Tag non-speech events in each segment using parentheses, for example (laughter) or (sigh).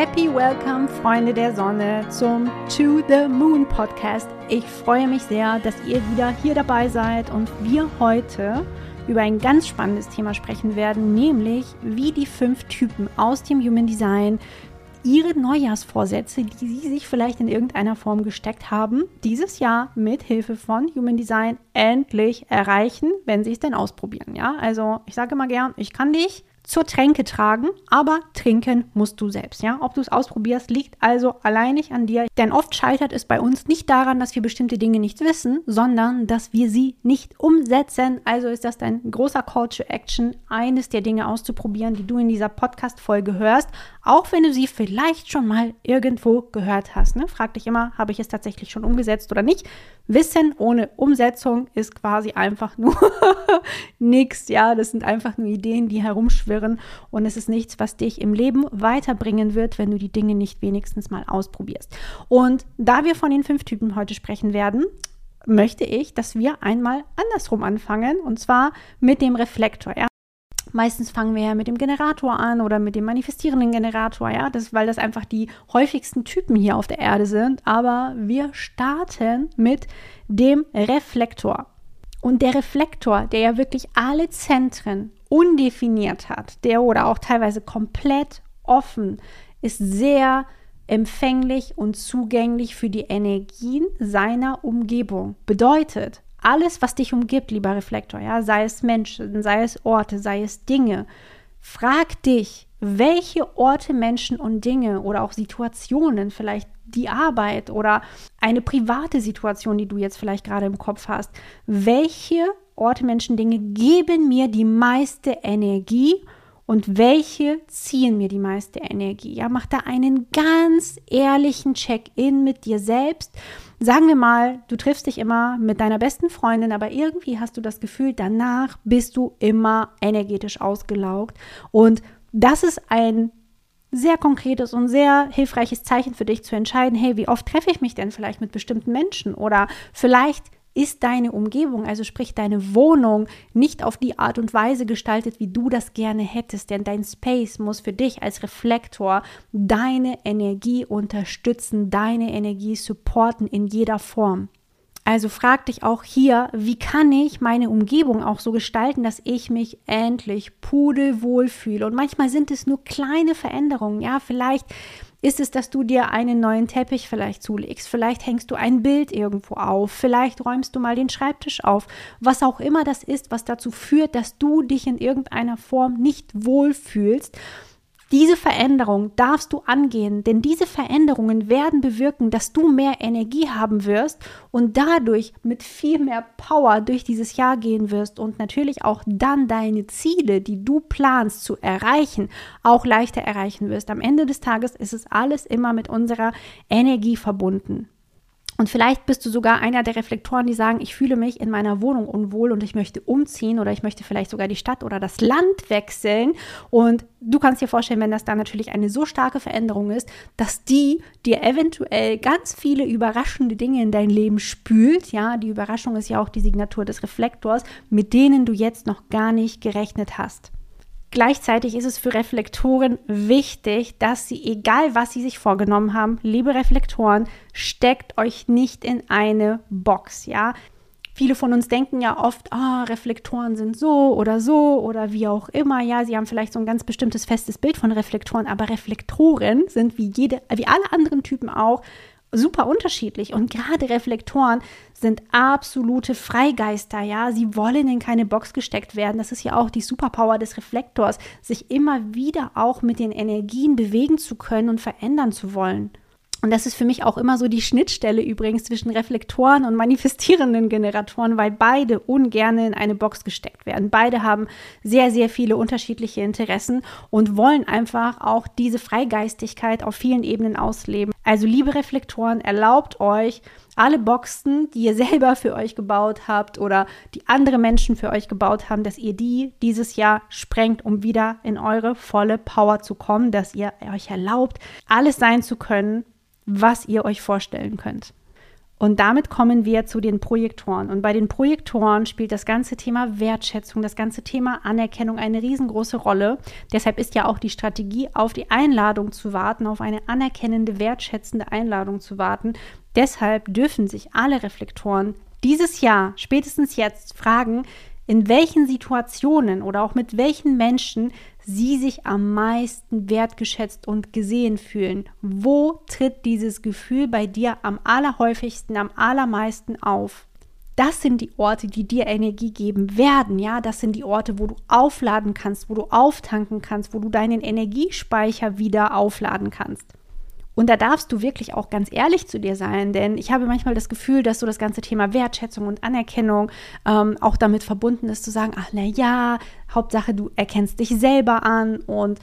Happy Welcome, Freunde der Sonne, zum To the Moon Podcast. Ich freue mich sehr, dass ihr wieder hier dabei seid und wir heute über ein ganz spannendes Thema sprechen werden, nämlich wie die fünf Typen aus dem Human Design ihre Neujahrsvorsätze, die sie sich vielleicht in irgendeiner Form gesteckt haben, dieses Jahr mit Hilfe von Human Design endlich erreichen, wenn sie es denn ausprobieren. Ja, also ich sage immer gern, ich kann dich zur Tränke tragen, aber trinken musst du selbst. Ja, ob du es ausprobierst, liegt also alleinig an dir. Denn oft scheitert es bei uns nicht daran, dass wir bestimmte Dinge nicht wissen, sondern dass wir sie nicht umsetzen. Also ist das dein großer Call to Action, eines der Dinge auszuprobieren, die du in dieser Podcast-Folge hörst, auch wenn du sie vielleicht schon mal irgendwo gehört hast. Ne? Frag dich immer, habe ich es tatsächlich schon umgesetzt oder nicht? Wissen ohne Umsetzung ist quasi einfach nur (laughs) nichts. Ja, das sind einfach nur Ideen, die herumschwirren und es ist nichts, was dich im Leben weiterbringen wird, wenn du die Dinge nicht wenigstens mal ausprobierst. Und da wir von den fünf Typen heute sprechen werden, möchte ich, dass wir einmal andersrum anfangen und zwar mit dem Reflektor. Ja? Meistens fangen wir ja mit dem Generator an oder mit dem manifestierenden Generator, ja, das, weil das einfach die häufigsten Typen hier auf der Erde sind. Aber wir starten mit dem Reflektor. Und der Reflektor, der ja wirklich alle Zentren undefiniert hat, der oder auch teilweise komplett offen, ist sehr empfänglich und zugänglich für die Energien seiner Umgebung. Bedeutet, alles, was dich umgibt, lieber Reflektor, ja, sei es Menschen, sei es Orte, sei es Dinge, frag dich, welche Orte, Menschen und Dinge oder auch Situationen, vielleicht die Arbeit oder eine private Situation, die du jetzt vielleicht gerade im Kopf hast, welche Orte, Menschen, Dinge geben mir die meiste Energie und welche ziehen mir die meiste Energie? Ja, mach da einen ganz ehrlichen Check-in mit dir selbst Sagen wir mal, du triffst dich immer mit deiner besten Freundin, aber irgendwie hast du das Gefühl, danach bist du immer energetisch ausgelaugt. Und das ist ein sehr konkretes und sehr hilfreiches Zeichen für dich zu entscheiden, hey, wie oft treffe ich mich denn vielleicht mit bestimmten Menschen? Oder vielleicht ist deine Umgebung, also sprich deine Wohnung, nicht auf die Art und Weise gestaltet, wie du das gerne hättest. Denn dein Space muss für dich als Reflektor deine Energie unterstützen, deine Energie supporten in jeder Form. Also frag dich auch hier, wie kann ich meine Umgebung auch so gestalten, dass ich mich endlich pudelwohl fühle. Und manchmal sind es nur kleine Veränderungen. Ja, vielleicht ist es, dass du dir einen neuen Teppich vielleicht zulegst? Vielleicht hängst du ein Bild irgendwo auf? Vielleicht räumst du mal den Schreibtisch auf? Was auch immer das ist, was dazu führt, dass du dich in irgendeiner Form nicht wohlfühlst diese Veränderung darfst du angehen, denn diese Veränderungen werden bewirken, dass du mehr Energie haben wirst und dadurch mit viel mehr Power durch dieses Jahr gehen wirst und natürlich auch dann deine Ziele, die du planst zu erreichen, auch leichter erreichen wirst. Am Ende des Tages ist es alles immer mit unserer Energie verbunden. Und vielleicht bist du sogar einer der Reflektoren, die sagen, ich fühle mich in meiner Wohnung unwohl und ich möchte umziehen oder ich möchte vielleicht sogar die Stadt oder das Land wechseln. Und du kannst dir vorstellen, wenn das dann natürlich eine so starke Veränderung ist, dass die dir eventuell ganz viele überraschende Dinge in dein Leben spült. Ja, die Überraschung ist ja auch die Signatur des Reflektors, mit denen du jetzt noch gar nicht gerechnet hast. Gleichzeitig ist es für Reflektoren wichtig, dass sie, egal was sie sich vorgenommen haben, liebe Reflektoren, steckt euch nicht in eine Box, ja. Viele von uns denken ja oft, oh, Reflektoren sind so oder so oder wie auch immer. Ja, sie haben vielleicht so ein ganz bestimmtes festes Bild von Reflektoren, aber Reflektoren sind wie jede, wie alle anderen Typen auch super unterschiedlich und gerade Reflektoren sind absolute Freigeister, ja, sie wollen in keine Box gesteckt werden. Das ist ja auch die Superpower des Reflektors, sich immer wieder auch mit den Energien bewegen zu können und verändern zu wollen. Und das ist für mich auch immer so die Schnittstelle übrigens zwischen Reflektoren und manifestierenden Generatoren, weil beide ungern in eine Box gesteckt werden. Beide haben sehr, sehr viele unterschiedliche Interessen und wollen einfach auch diese Freigeistigkeit auf vielen Ebenen ausleben. Also liebe Reflektoren, erlaubt euch, alle Boxen, die ihr (laughs) selber für euch gebaut habt oder die andere Menschen für euch gebaut haben, dass ihr die dieses Jahr sprengt, um wieder in eure volle Power zu kommen, dass ihr euch erlaubt, alles sein zu können, was ihr euch vorstellen könnt. Und damit kommen wir zu den Projektoren. Und bei den Projektoren spielt das ganze Thema Wertschätzung, das ganze Thema Anerkennung eine riesengroße Rolle. Deshalb ist ja auch die Strategie, auf die Einladung zu warten, auf eine anerkennende, wertschätzende Einladung zu warten. Deshalb dürfen sich alle Reflektoren dieses Jahr, spätestens jetzt, fragen, in welchen Situationen oder auch mit welchen Menschen sie sich am meisten wertgeschätzt und gesehen fühlen. Wo tritt dieses Gefühl bei dir am allerhäufigsten, am allermeisten auf? Das sind die Orte, die dir Energie geben werden. Ja, das sind die Orte, wo du aufladen kannst, wo du auftanken kannst, wo du deinen Energiespeicher wieder aufladen kannst. Und da darfst du wirklich auch ganz ehrlich zu dir sein, denn ich habe manchmal das Gefühl, dass so das ganze Thema Wertschätzung und Anerkennung ähm, auch damit verbunden ist, zu sagen, ach na ja, Hauptsache du erkennst dich selber an und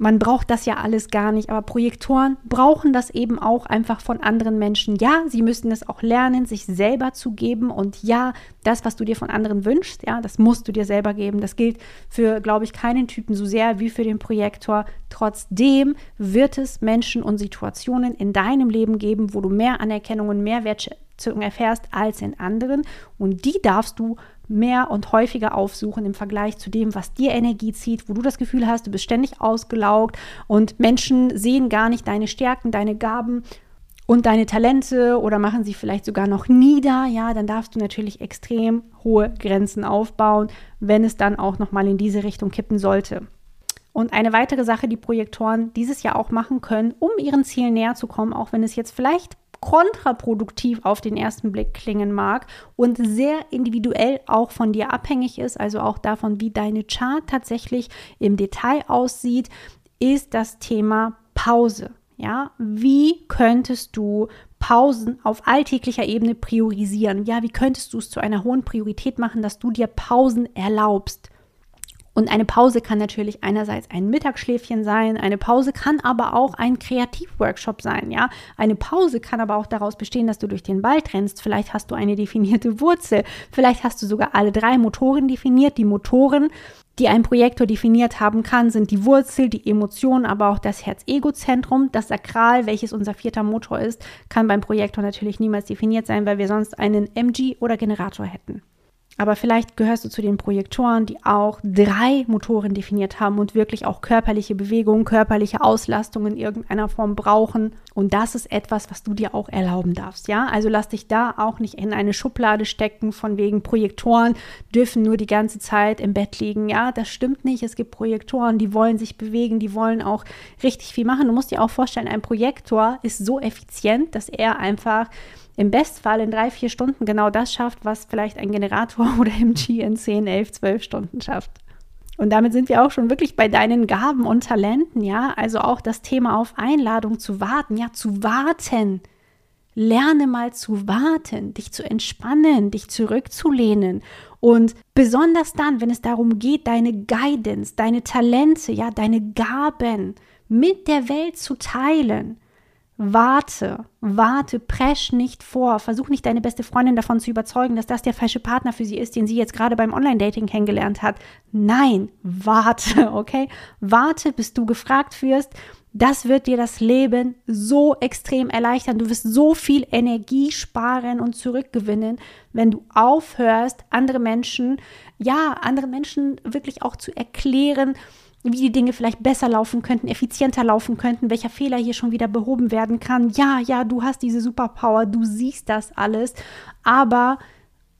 man braucht das ja alles gar nicht, aber Projektoren brauchen das eben auch einfach von anderen Menschen. Ja, sie müssen es auch lernen, sich selber zu geben und ja, das, was du dir von anderen wünschst, ja, das musst du dir selber geben. Das gilt für, glaube ich, keinen Typen so sehr wie für den Projektor. Trotzdem wird es Menschen und Situationen in deinem Leben geben, wo du mehr Anerkennung und mehr Wertschätzung erfährst als in anderen und die darfst du mehr und häufiger aufsuchen im Vergleich zu dem, was dir Energie zieht, wo du das Gefühl hast, du bist ständig ausgelaugt und Menschen sehen gar nicht deine Stärken, deine Gaben und deine Talente oder machen sie vielleicht sogar noch nieder, ja, dann darfst du natürlich extrem hohe Grenzen aufbauen, wenn es dann auch noch mal in diese Richtung kippen sollte. Und eine weitere Sache, die Projektoren dieses Jahr auch machen können, um ihren Zielen näher zu kommen, auch wenn es jetzt vielleicht kontraproduktiv auf den ersten Blick klingen mag und sehr individuell auch von dir abhängig ist, also auch davon, wie deine Chart tatsächlich im Detail aussieht, ist das Thema Pause. Ja, wie könntest du Pausen auf alltäglicher Ebene priorisieren? Ja, wie könntest du es zu einer hohen Priorität machen, dass du dir Pausen erlaubst? Und eine Pause kann natürlich einerseits ein Mittagsschläfchen sein, eine Pause kann aber auch ein Kreativworkshop sein, ja. Eine Pause kann aber auch daraus bestehen, dass du durch den Wald rennst. Vielleicht hast du eine definierte Wurzel, vielleicht hast du sogar alle drei Motoren definiert. Die Motoren, die ein Projektor definiert haben kann, sind die Wurzel, die Emotion, aber auch das Herz-Ego-Zentrum. Das Sakral, welches unser vierter Motor ist, kann beim Projektor natürlich niemals definiert sein, weil wir sonst einen MG oder Generator hätten. Aber vielleicht gehörst du zu den Projektoren, die auch drei Motoren definiert haben und wirklich auch körperliche Bewegungen, körperliche Auslastung in irgendeiner Form brauchen. Und das ist etwas, was du dir auch erlauben darfst. Ja, also lass dich da auch nicht in eine Schublade stecken, von wegen Projektoren dürfen nur die ganze Zeit im Bett liegen. Ja, das stimmt nicht. Es gibt Projektoren, die wollen sich bewegen, die wollen auch richtig viel machen. Du musst dir auch vorstellen, ein Projektor ist so effizient, dass er einfach im Bestfall in drei, vier Stunden genau das schafft, was vielleicht ein Generator (laughs) oder MG in 10, 11, 12 Stunden schafft. Und damit sind wir auch schon wirklich bei deinen Gaben und Talenten, ja. Also auch das Thema auf Einladung zu warten, ja, zu warten. Lerne mal zu warten, dich zu entspannen, dich zurückzulehnen. Und besonders dann, wenn es darum geht, deine Guidance, deine Talente, ja, deine Gaben mit der Welt zu teilen, Warte, warte, presch nicht vor. Versuch nicht deine beste Freundin davon zu überzeugen, dass das der falsche Partner für sie ist, den sie jetzt gerade beim Online-Dating kennengelernt hat. Nein, warte, (laughs) okay? Warte, bis du gefragt wirst. Das wird dir das Leben so extrem erleichtern. Du wirst so viel Energie sparen und zurückgewinnen, wenn du aufhörst, andere Menschen, ja, andere Menschen wirklich auch zu erklären, wie die Dinge vielleicht besser laufen könnten, effizienter laufen könnten, welcher Fehler hier schon wieder behoben werden kann. Ja, ja, du hast diese Superpower, du siehst das alles, aber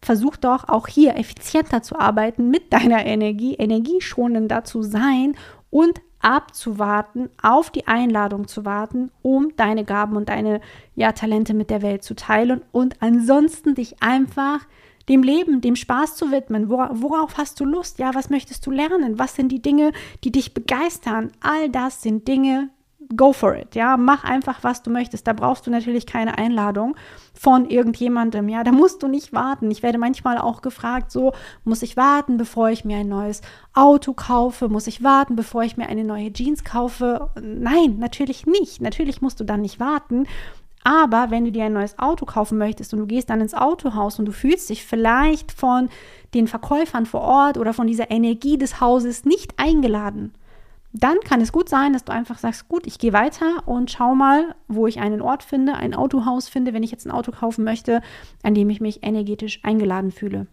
versuch doch auch hier effizienter zu arbeiten mit deiner Energie, energieschonender zu sein und abzuwarten, auf die Einladung zu warten, um deine Gaben und deine ja, Talente mit der Welt zu teilen und ansonsten dich einfach dem Leben, dem Spaß zu widmen. Worauf hast du Lust? Ja, was möchtest du lernen? Was sind die Dinge, die dich begeistern? All das sind Dinge, go for it. Ja, mach einfach, was du möchtest. Da brauchst du natürlich keine Einladung von irgendjemandem. Ja, da musst du nicht warten. Ich werde manchmal auch gefragt, so, muss ich warten, bevor ich mir ein neues Auto kaufe? Muss ich warten, bevor ich mir eine neue Jeans kaufe? Nein, natürlich nicht. Natürlich musst du dann nicht warten. Aber wenn du dir ein neues Auto kaufen möchtest und du gehst dann ins Autohaus und du fühlst dich vielleicht von den Verkäufern vor Ort oder von dieser Energie des Hauses nicht eingeladen, dann kann es gut sein, dass du einfach sagst, gut, ich gehe weiter und schau mal, wo ich einen Ort finde, ein Autohaus finde, wenn ich jetzt ein Auto kaufen möchte, an dem ich mich energetisch eingeladen fühle.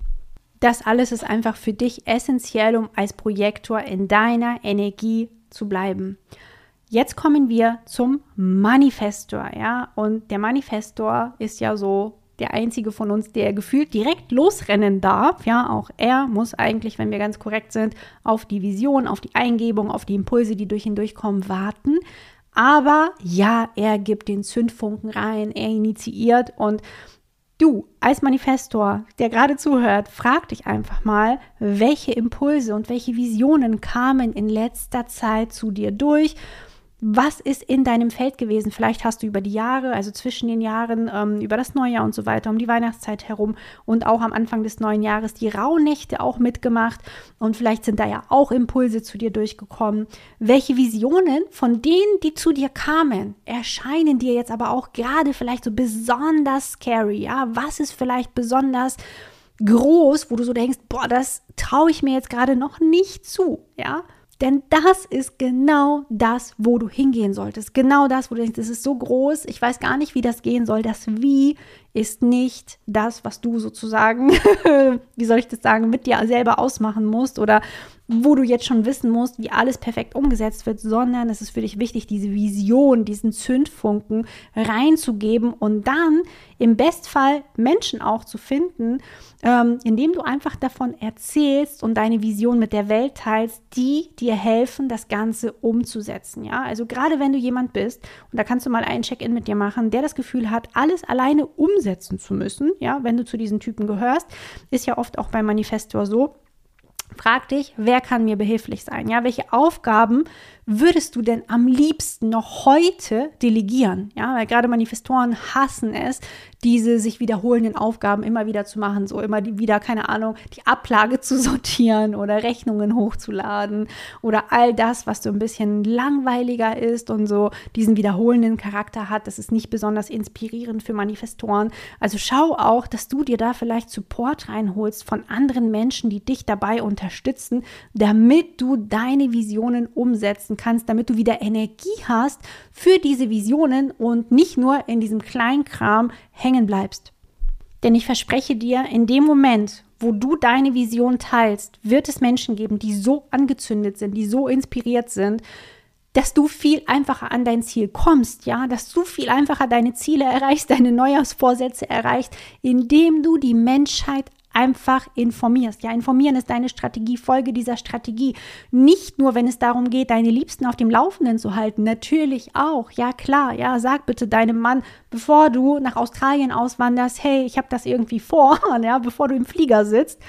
Das alles ist einfach für dich essentiell, um als Projektor in deiner Energie zu bleiben. Jetzt kommen wir zum Manifestor, ja, und der Manifestor ist ja so der einzige von uns, der gefühlt direkt losrennen darf. Ja, auch er muss eigentlich, wenn wir ganz korrekt sind, auf die Vision, auf die Eingebung, auf die Impulse, die durch ihn durchkommen, warten. Aber ja, er gibt den Zündfunken rein, er initiiert und Du als Manifestor, der gerade zuhört, frag dich einfach mal, welche Impulse und welche Visionen kamen in letzter Zeit zu dir durch was ist in deinem Feld gewesen? Vielleicht hast du über die Jahre, also zwischen den Jahren, ähm, über das Neujahr und so weiter, um die Weihnachtszeit herum und auch am Anfang des neuen Jahres die Rauhnächte auch mitgemacht und vielleicht sind da ja auch Impulse zu dir durchgekommen. Welche Visionen von denen, die zu dir kamen, erscheinen dir jetzt aber auch gerade vielleicht so besonders scary? Ja, was ist vielleicht besonders groß, wo du so denkst, boah, das traue ich mir jetzt gerade noch nicht zu, ja? Denn das ist genau das, wo du hingehen solltest. Genau das, wo du denkst, das ist so groß, ich weiß gar nicht, wie das gehen soll. Das Wie ist nicht das, was du sozusagen, (laughs) wie soll ich das sagen, mit dir selber ausmachen musst oder wo du jetzt schon wissen musst, wie alles perfekt umgesetzt wird, sondern es ist für dich wichtig, diese Vision, diesen Zündfunken reinzugeben und dann im Bestfall Menschen auch zu finden, ähm, indem du einfach davon erzählst und deine Vision mit der Welt teilst, die dir helfen, das Ganze umzusetzen. Ja, also gerade wenn du jemand bist, und da kannst du mal einen Check-in mit dir machen, der das Gefühl hat, alles alleine umsetzen zu müssen, ja, wenn du zu diesen Typen gehörst, ist ja oft auch beim Manifestor so, Frag dich, wer kann mir behilflich sein? Ja, welche Aufgaben würdest du denn am liebsten noch heute delegieren? Ja, weil gerade Manifestoren hassen es, diese sich wiederholenden Aufgaben immer wieder zu machen, so immer wieder, keine Ahnung, die Ablage (laughs) zu sortieren oder Rechnungen hochzuladen oder all das, was so ein bisschen langweiliger ist und so diesen wiederholenden Charakter hat. Das ist nicht besonders inspirierend für Manifestoren. Also schau auch, dass du dir da vielleicht Support reinholst von anderen Menschen, die dich dabei unterstützen, damit du deine Visionen umsetzen kannst, damit du wieder Energie hast für diese Visionen und nicht nur in diesem Kleinkram hängen bleibst. Denn ich verspreche dir, in dem Moment, wo du deine Vision teilst, wird es Menschen geben, die so angezündet sind, die so inspiriert sind, dass du viel einfacher an dein Ziel kommst, ja, dass du viel einfacher deine Ziele erreichst, (laughs) deine Neujahrsvorsätze erreichst, indem du die Menschheit einfach informierst. Ja, informieren ist deine Strategie, Folge dieser Strategie. Nicht nur, wenn es darum geht, deine Liebsten auf dem Laufenden zu halten, natürlich auch. Ja, klar, ja, sag bitte deinem Mann, bevor du nach Australien auswanderst, hey, ich habe das irgendwie vor, (laughs) ja, bevor du im Flieger sitzt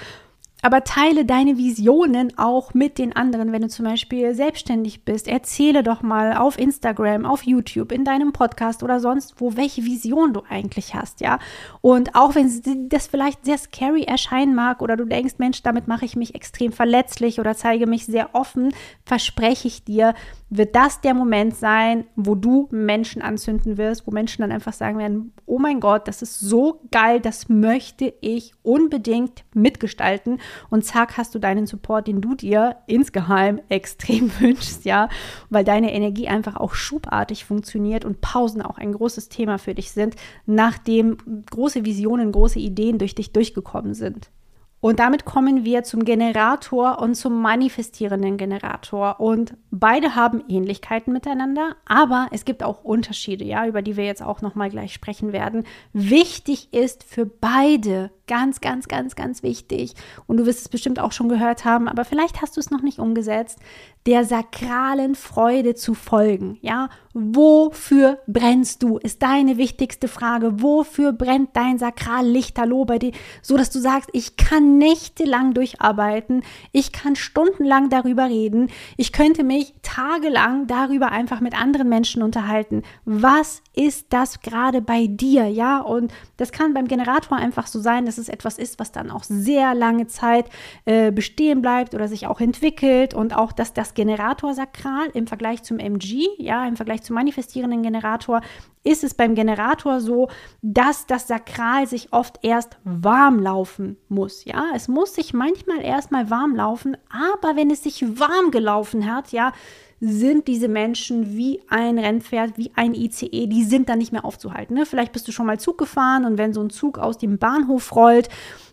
aber teile deine Visionen auch mit den anderen, wenn du zum Beispiel selbstständig bist. Erzähle doch mal auf Instagram, auf YouTube, in deinem Podcast oder sonst wo, welche Vision du eigentlich hast, ja. Und auch wenn das vielleicht sehr scary erscheinen mag oder du denkst, Mensch, damit mache ich mich extrem verletzlich oder zeige mich sehr offen, verspreche ich dir, wird das der Moment sein, wo du Menschen anzünden wirst, wo Menschen dann einfach sagen werden, oh mein Gott, das ist so geil, das möchte ich unbedingt mitgestalten. Und zack, hast du deinen Support, den du dir insgeheim (laughs) extrem wünschst, ja, weil deine Energie einfach auch schubartig funktioniert und Pausen auch ein großes Thema für dich sind, nachdem große Visionen, große Ideen durch dich durchgekommen sind. Und damit kommen wir zum Generator und zum manifestierenden Generator. Und beide haben Ähnlichkeiten miteinander, aber es gibt auch Unterschiede, ja, über die wir jetzt auch noch mal gleich sprechen werden. Wichtig ist für beide Ganz, ganz, ganz, ganz wichtig. Und du wirst es bestimmt auch schon gehört haben, aber vielleicht hast du es noch nicht umgesetzt, der sakralen Freude zu folgen. Ja, wofür brennst du? Ist deine wichtigste Frage. Wofür brennt dein Sakrallichterloh bei dir? So dass du sagst, ich kann nächtelang durcharbeiten. Ich kann stundenlang darüber reden. Ich könnte mich tagelang darüber einfach mit anderen Menschen unterhalten. Was ist das gerade bei dir? Ja, und das kann beim Generator einfach so sein, dass es etwas ist, was dann auch sehr lange Zeit äh, bestehen bleibt oder sich auch entwickelt und auch, dass das Generatorsakral im Vergleich zum MG, ja, im Vergleich zum manifestierenden Generator, ist es beim Generator so, dass das Sakral sich oft erst warm laufen muss. Ja, es muss sich manchmal erstmal warm laufen, aber wenn es sich warm gelaufen hat, ja, sind diese Menschen wie ein Rennpferd, wie ein ICE, die sind dann nicht mehr aufzuhalten. Ne? Vielleicht bist du schon mal Zug gefahren und wenn so ein Zug aus dem Bahnhof rollt,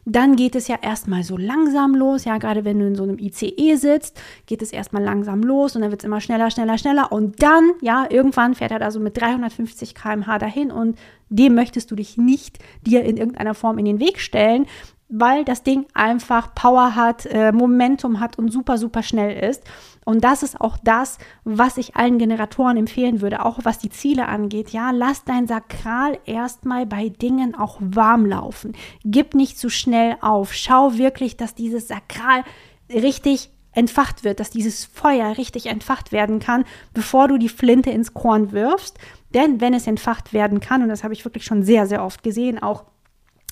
dann geht es ja erstmal so langsam los. Ja, gerade wenn du in so einem ICE sitzt, geht es erstmal langsam los und dann wird es immer schneller, schneller, schneller. Und dann, ja, irgendwann fährt er da so mit 350 km/h dahin und dem möchtest du dich nicht dir in irgendeiner Form in den Weg stellen, weil das Ding einfach Power hat, äh, Momentum hat und super, super schnell ist. Und das ist auch das, was ich allen Generatoren empfehlen würde, auch was die Ziele angeht. Ja, lass dein Sakral erstmal bei Dingen auch warm laufen. Gib nicht zu schnell auf. Schau wirklich, dass dieses Sakral richtig entfacht wird, dass dieses Feuer richtig entfacht werden kann, bevor du die Flinte ins Korn wirfst. Denn wenn es entfacht werden kann, und das habe ich wirklich schon sehr, sehr oft gesehen, auch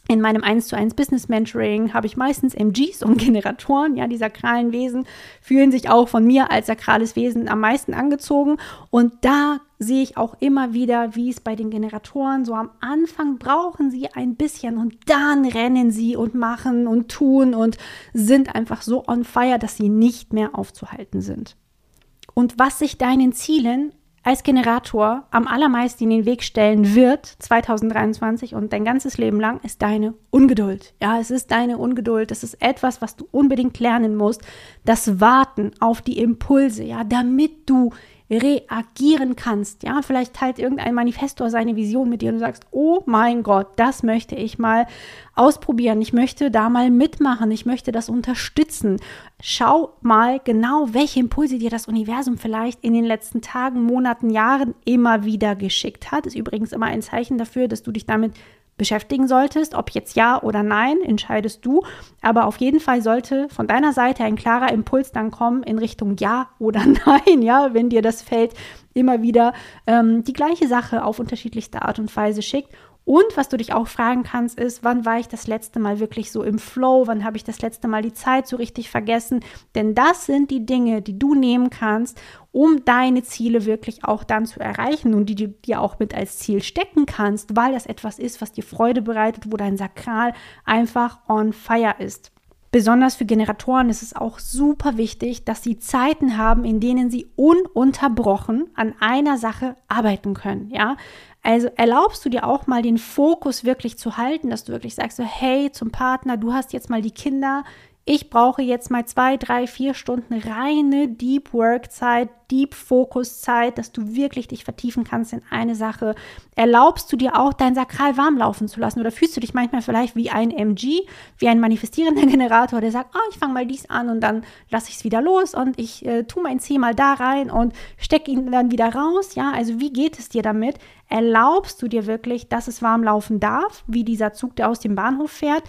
in meinem 1 zu 1 Business Mentoring habe ich meistens MGs und (laughs) Generatoren, ja, die sakralen Wesen fühlen sich auch von mir als sakrales Wesen am meisten angezogen und da sehe ich auch immer wieder, wie es bei den Generatoren so am Anfang brauchen sie ein bisschen und dann rennen sie und machen und tun und sind einfach so on fire, dass sie nicht mehr aufzuhalten sind. Und was sich deinen Zielen als Generator am allermeisten in den Weg stellen wird 2023 und dein ganzes Leben lang, ist deine Ungeduld. Ja, es ist deine Ungeduld. Das ist etwas, was du unbedingt lernen musst. Das Warten auf die Impulse, ja, damit du reagieren kannst. Ja, vielleicht teilt irgendein Manifestor seine Vision mit dir und du sagst, oh mein Gott, das möchte ich mal ausprobieren. Ich möchte da mal mitmachen. Ich möchte das unterstützen. Schau mal genau, welche Impulse dir das Universum vielleicht in den letzten Tagen, Monaten, Jahren immer wieder geschickt hat. Ist übrigens immer ein Zeichen dafür, dass du dich damit beschäftigen solltest. Ob jetzt ja oder nein, entscheidest du. Aber auf jeden Fall sollte von deiner Seite ein klarer Impuls dann kommen in Richtung ja oder (laughs) nein, ja, wenn dir das Feld immer wieder ähm, die gleiche Sache auf unterschiedlichste Art und Weise schickt. Und was du dich auch fragen kannst, ist, wann war ich das letzte Mal wirklich so im Flow? Wann habe ich das letzte Mal die Zeit so richtig vergessen? Denn das sind die Dinge, die du nehmen kannst, um deine Ziele wirklich auch dann zu erreichen und die du dir auch mit als Ziel stecken kannst, weil das etwas ist, was dir Freude bereitet, wo dein Sakral einfach on fire ist. Besonders für Generatoren ist es auch super wichtig, dass sie Zeiten haben, in denen sie ununterbrochen an einer Sache arbeiten können. Ja, also erlaubst du dir auch mal den Fokus wirklich zu halten, dass du wirklich sagst so, hey, zum Partner, du hast jetzt mal die Kinder, ich brauche jetzt mal zwei, drei, vier Stunden reine Deep Work Zeit, Deep Focus Zeit, dass du wirklich dich vertiefen kannst in eine Sache. Erlaubst du dir auch dein Sakral warm laufen zu lassen oder fühlst du dich manchmal vielleicht wie ein MG, wie ein manifestierender (laughs) Generator, der sagt, oh, ich fange mal dies an und dann lasse ich es wieder los und ich äh, tue mein C mal da rein und stecke ihn dann wieder raus. Ja, also wie geht es dir damit? Erlaubst du dir wirklich, dass es warm laufen darf, wie dieser Zug, der aus dem Bahnhof fährt?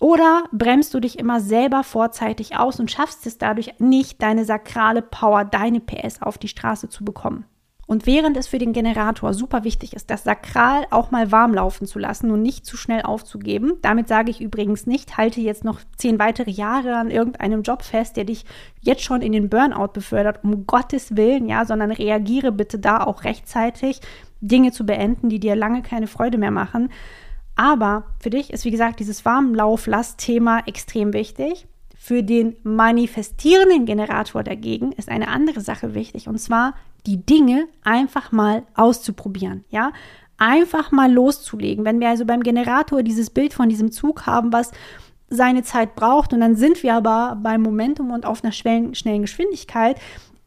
Oder bremst du dich immer selber vorzeitig aus und schaffst es dadurch nicht, deine sakrale Power, deine PS auf die Straße zu bekommen? Und während es für den Generator super wichtig ist, das Sakral auch mal warm laufen zu lassen und nicht zu schnell aufzugeben, damit sage ich übrigens nicht, halte jetzt noch zehn weitere Jahre an irgendeinem Job fest, der dich jetzt schon in den Burnout befördert, um Gottes Willen, ja, sondern reagiere bitte da auch rechtzeitig, Dinge zu beenden, die dir lange keine Freude mehr machen. Aber für dich ist, wie gesagt, dieses Warmlauflast-Thema extrem wichtig. Für den manifestierenden Generator dagegen ist eine andere Sache wichtig und zwar die Dinge einfach mal auszuprobieren, ja? Einfach mal loszulegen. Wenn wir also beim Generator dieses Bild von diesem Zug haben, was seine Zeit braucht und dann sind wir aber beim Momentum und auf einer schnellen Geschwindigkeit,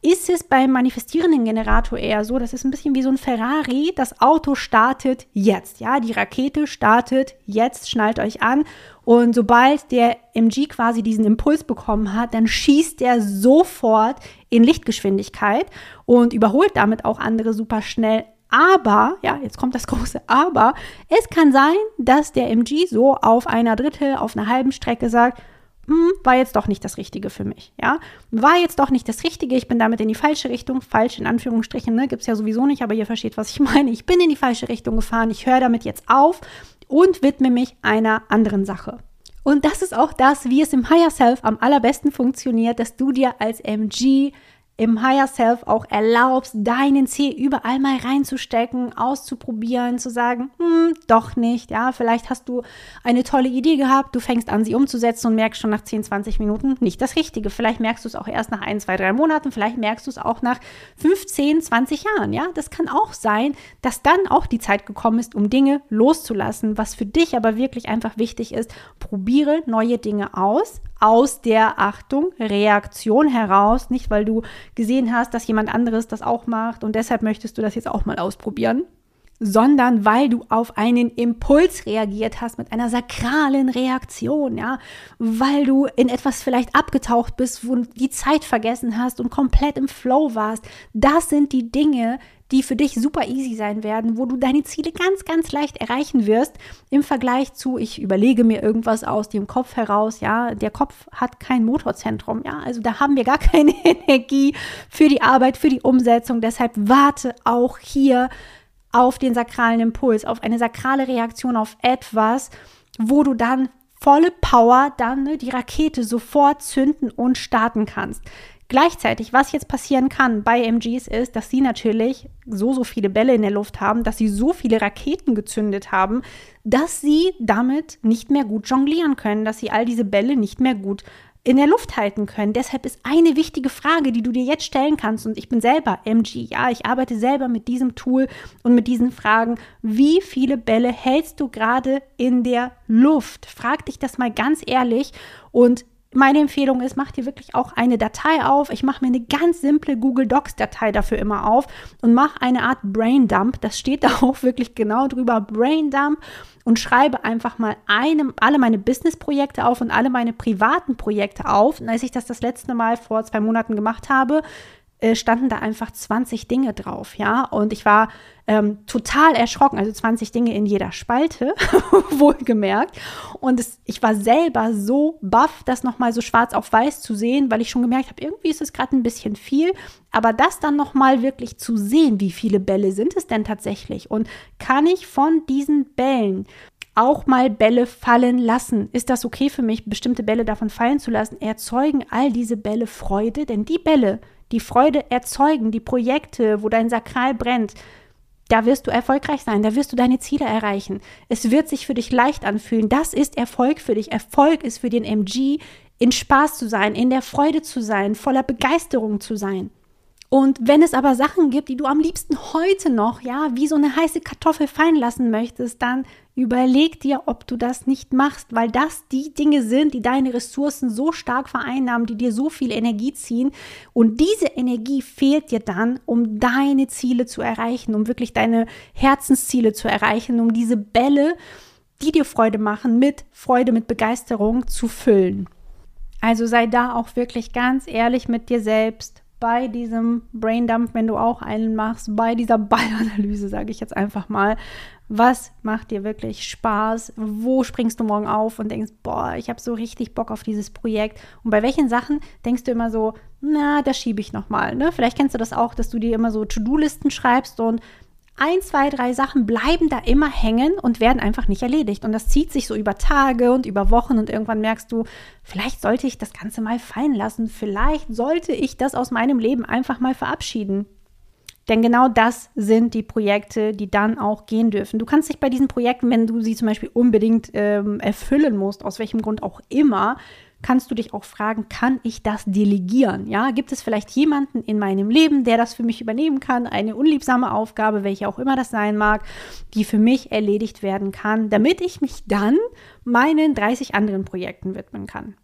ist es beim manifestierenden Generator eher so, das ist ein bisschen wie so ein Ferrari, das Auto startet jetzt, ja, die Rakete startet jetzt, schnallt euch an und sobald der MG quasi diesen Impuls bekommen hat, dann schießt er sofort in Lichtgeschwindigkeit und überholt damit auch andere super schnell. Aber, ja, jetzt kommt das große Aber, es kann sein, dass der MG so auf einer Drittel, auf einer halben Strecke sagt, hm, war jetzt doch nicht das Richtige für mich, ja. War jetzt doch nicht das Richtige, ich bin damit in die falsche Richtung, falsch in Anführungsstrichen, ne, gibt es ja sowieso nicht, aber ihr versteht, was ich (laughs) meine. Ich bin in die falsche Richtung gefahren, ich höre damit jetzt auf und widme mich einer anderen Sache. Und das ist auch das, wie es im Higher Self am allerbesten funktioniert, dass du dir als MG im Higher Self auch erlaubst, deinen Ziel überall mal reinzustecken, auszuprobieren, zu sagen, hm, doch nicht, ja, vielleicht hast du eine tolle Idee gehabt, du fängst an, sie umzusetzen und merkst schon nach 10, 20 Minuten nicht das Richtige. Vielleicht merkst du es auch erst nach ein, zwei, drei Monaten, vielleicht merkst du es auch nach 15, 20 Jahren, ja. Das kann auch sein, dass dann auch die Zeit gekommen ist, um Dinge loszulassen. Was für dich aber wirklich einfach wichtig ist, probiere neue Dinge aus, aus der Achtung, Reaktion heraus, nicht weil du gesehen hast, dass jemand anderes das auch macht und deshalb möchtest du das jetzt auch mal ausprobieren, sondern weil du auf einen Impuls reagiert hast mit einer sakralen Reaktion, ja, weil du in etwas vielleicht abgetaucht bist, wo die Zeit vergessen hast und komplett im Flow warst. Das sind die Dinge, die für dich super easy sein werden, wo du deine Ziele ganz, ganz leicht erreichen wirst im Vergleich zu, ich überlege mir irgendwas aus dem Kopf heraus, ja, der Kopf hat kein Motorzentrum, ja, also da haben wir gar (laughs) keine Energie für die Arbeit, für die Umsetzung, deshalb warte auch hier auf den sakralen Impuls, auf eine sakrale Reaktion auf etwas, wo du dann volle Power dann ne, die Rakete sofort zünden und starten kannst. Gleichzeitig, was jetzt passieren kann bei MGs ist, dass sie natürlich so, so viele Bälle in der Luft haben, dass sie so viele Raketen gezündet haben, dass sie damit nicht mehr gut jonglieren können, dass sie all diese Bälle nicht mehr gut in der Luft halten können. Deshalb ist eine wichtige Frage, die du dir jetzt stellen kannst, und ich bin selber MG, ja, ich arbeite selber mit diesem Tool und mit diesen Fragen, wie viele Bälle hältst du gerade in der Luft? Frag dich das mal ganz ehrlich und meine Empfehlung ist, mach dir wirklich auch eine Datei auf. Ich mache mir eine ganz simple Google Docs Datei dafür immer auf und mache eine Art Brain Dump. Das steht (laughs) da auch wirklich genau drüber, Brain Dump und schreibe einfach mal eine, alle meine Business-Projekte auf und alle meine privaten Projekte auf. Und als ich das das letzte Mal vor zwei Monaten gemacht habe, äh, standen da einfach 20 Dinge drauf, ja. Und ich war ähm, total erschrocken, also 20 Dinge in jeder Spalte, (laughs) wohlgemerkt. Und es, ich war selber so baff, das nochmal so schwarz auf weiß zu sehen, weil ich schon gemerkt habe, irgendwie ist es gerade ein bisschen viel. Aber das dann nochmal wirklich zu sehen, wie viele Bälle sind es denn tatsächlich? Und kann ich von diesen Bällen auch mal Bälle fallen lassen. Ist das okay für mich, bestimmte Bälle davon fallen zu lassen? Erzeugen all diese Bälle Freude? Denn die Bälle, die Freude erzeugen, die Projekte, wo dein Sakral brennt, da wirst du erfolgreich sein, da wirst du deine Ziele erreichen. Es wird sich für dich leicht anfühlen. Das ist Erfolg für dich. Erfolg ist für den MG, in Spaß zu sein, in der Freude zu sein, voller Begeisterung zu sein. Und wenn es aber Sachen gibt, die du am liebsten heute noch, ja, wie so eine heiße Kartoffel fallen lassen möchtest, dann überleg dir, ob du das nicht machst, weil das die Dinge sind, die deine Ressourcen so stark vereinnahmen, die dir so viel Energie ziehen. Und diese Energie fehlt dir dann, um deine Ziele zu erreichen, um wirklich deine Herzensziele zu erreichen, um diese Bälle, die dir Freude machen, mit Freude, mit Begeisterung zu füllen. Also sei da auch wirklich ganz ehrlich mit dir selbst bei diesem Braindump, wenn du auch einen machst, bei dieser (laughs) Ballanalyse, sage ich jetzt einfach mal, was macht dir wirklich Spaß? Wo springst du morgen auf und denkst, boah, ich habe so richtig Bock auf dieses Projekt? Und bei welchen Sachen denkst du immer so, na, das schiebe ich nochmal. Ne? Vielleicht kennst du das auch, dass du dir immer so To-Do-Listen schreibst und ein, zwei, drei Sachen bleiben da immer hängen und werden einfach nicht erledigt. Und das zieht sich so über Tage und über Wochen und irgendwann merkst du, vielleicht sollte ich das Ganze mal fallen lassen. Vielleicht sollte ich das aus meinem Leben einfach mal verabschieden. Denn genau das sind die Projekte, die dann auch gehen dürfen. Du kannst dich bei diesen Projekten, wenn du sie zum Beispiel unbedingt ähm, erfüllen musst, aus welchem Grund auch immer, kannst du dich auch fragen, kann ich das delegieren? Ja, gibt es vielleicht jemanden in meinem Leben, der das für mich übernehmen kann? Eine unliebsame Aufgabe, welche auch immer das sein mag, die für mich erledigt werden kann, damit ich mich dann meinen 30 anderen Projekten widmen kann.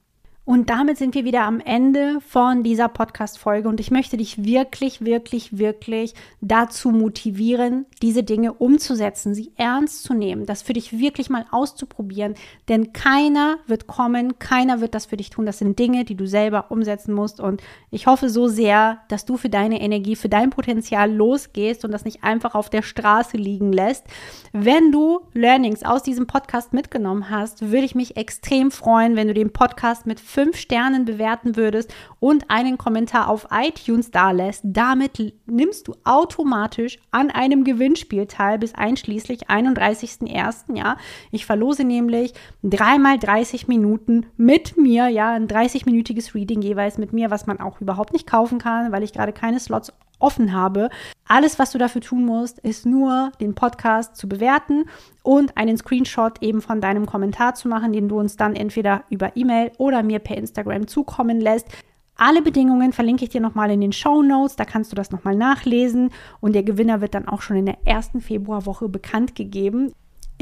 Und damit sind wir wieder am Ende von dieser Podcast-Folge und ich möchte dich wirklich, wirklich, wirklich dazu motivieren, diese Dinge umzusetzen, sie ernst zu nehmen, das für dich wirklich mal auszuprobieren, denn keiner wird kommen, keiner wird das für dich tun. Das sind Dinge, die du selber umsetzen musst und ich hoffe so sehr, dass du für deine Energie, für dein Potenzial losgehst und das nicht einfach auf der Straße liegen lässt. Wenn du Learnings aus diesem Podcast mitgenommen hast, würde ich mich extrem freuen, wenn du den Podcast mit fünf Sternen bewerten würdest und einen Kommentar auf iTunes dalässt. Damit nimmst du automatisch an einem Gewinnspiel teil bis einschließlich 31.01. Ja, ich verlose nämlich dreimal 30 Minuten mit mir, ja, ein 30-minütiges Reading jeweils mit mir, was man auch überhaupt nicht kaufen kann, weil ich gerade keine Slots offen habe. Alles, was du dafür tun musst, ist nur den Podcast zu bewerten und einen Screenshot eben von deinem Kommentar zu machen, den du uns dann entweder über E-Mail oder mir per Instagram zukommen lässt. Alle Bedingungen verlinke ich dir nochmal in den Show Notes, da kannst du das nochmal nachlesen und der Gewinner wird dann auch schon in der ersten Februarwoche bekannt gegeben.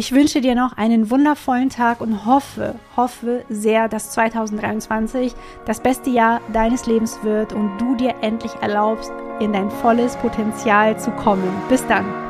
Ich wünsche dir noch einen wundervollen Tag und hoffe, hoffe sehr, dass 2023 das beste Jahr deines Lebens wird und du dir endlich erlaubst, in dein volles Potenzial zu kommen. Bis dann.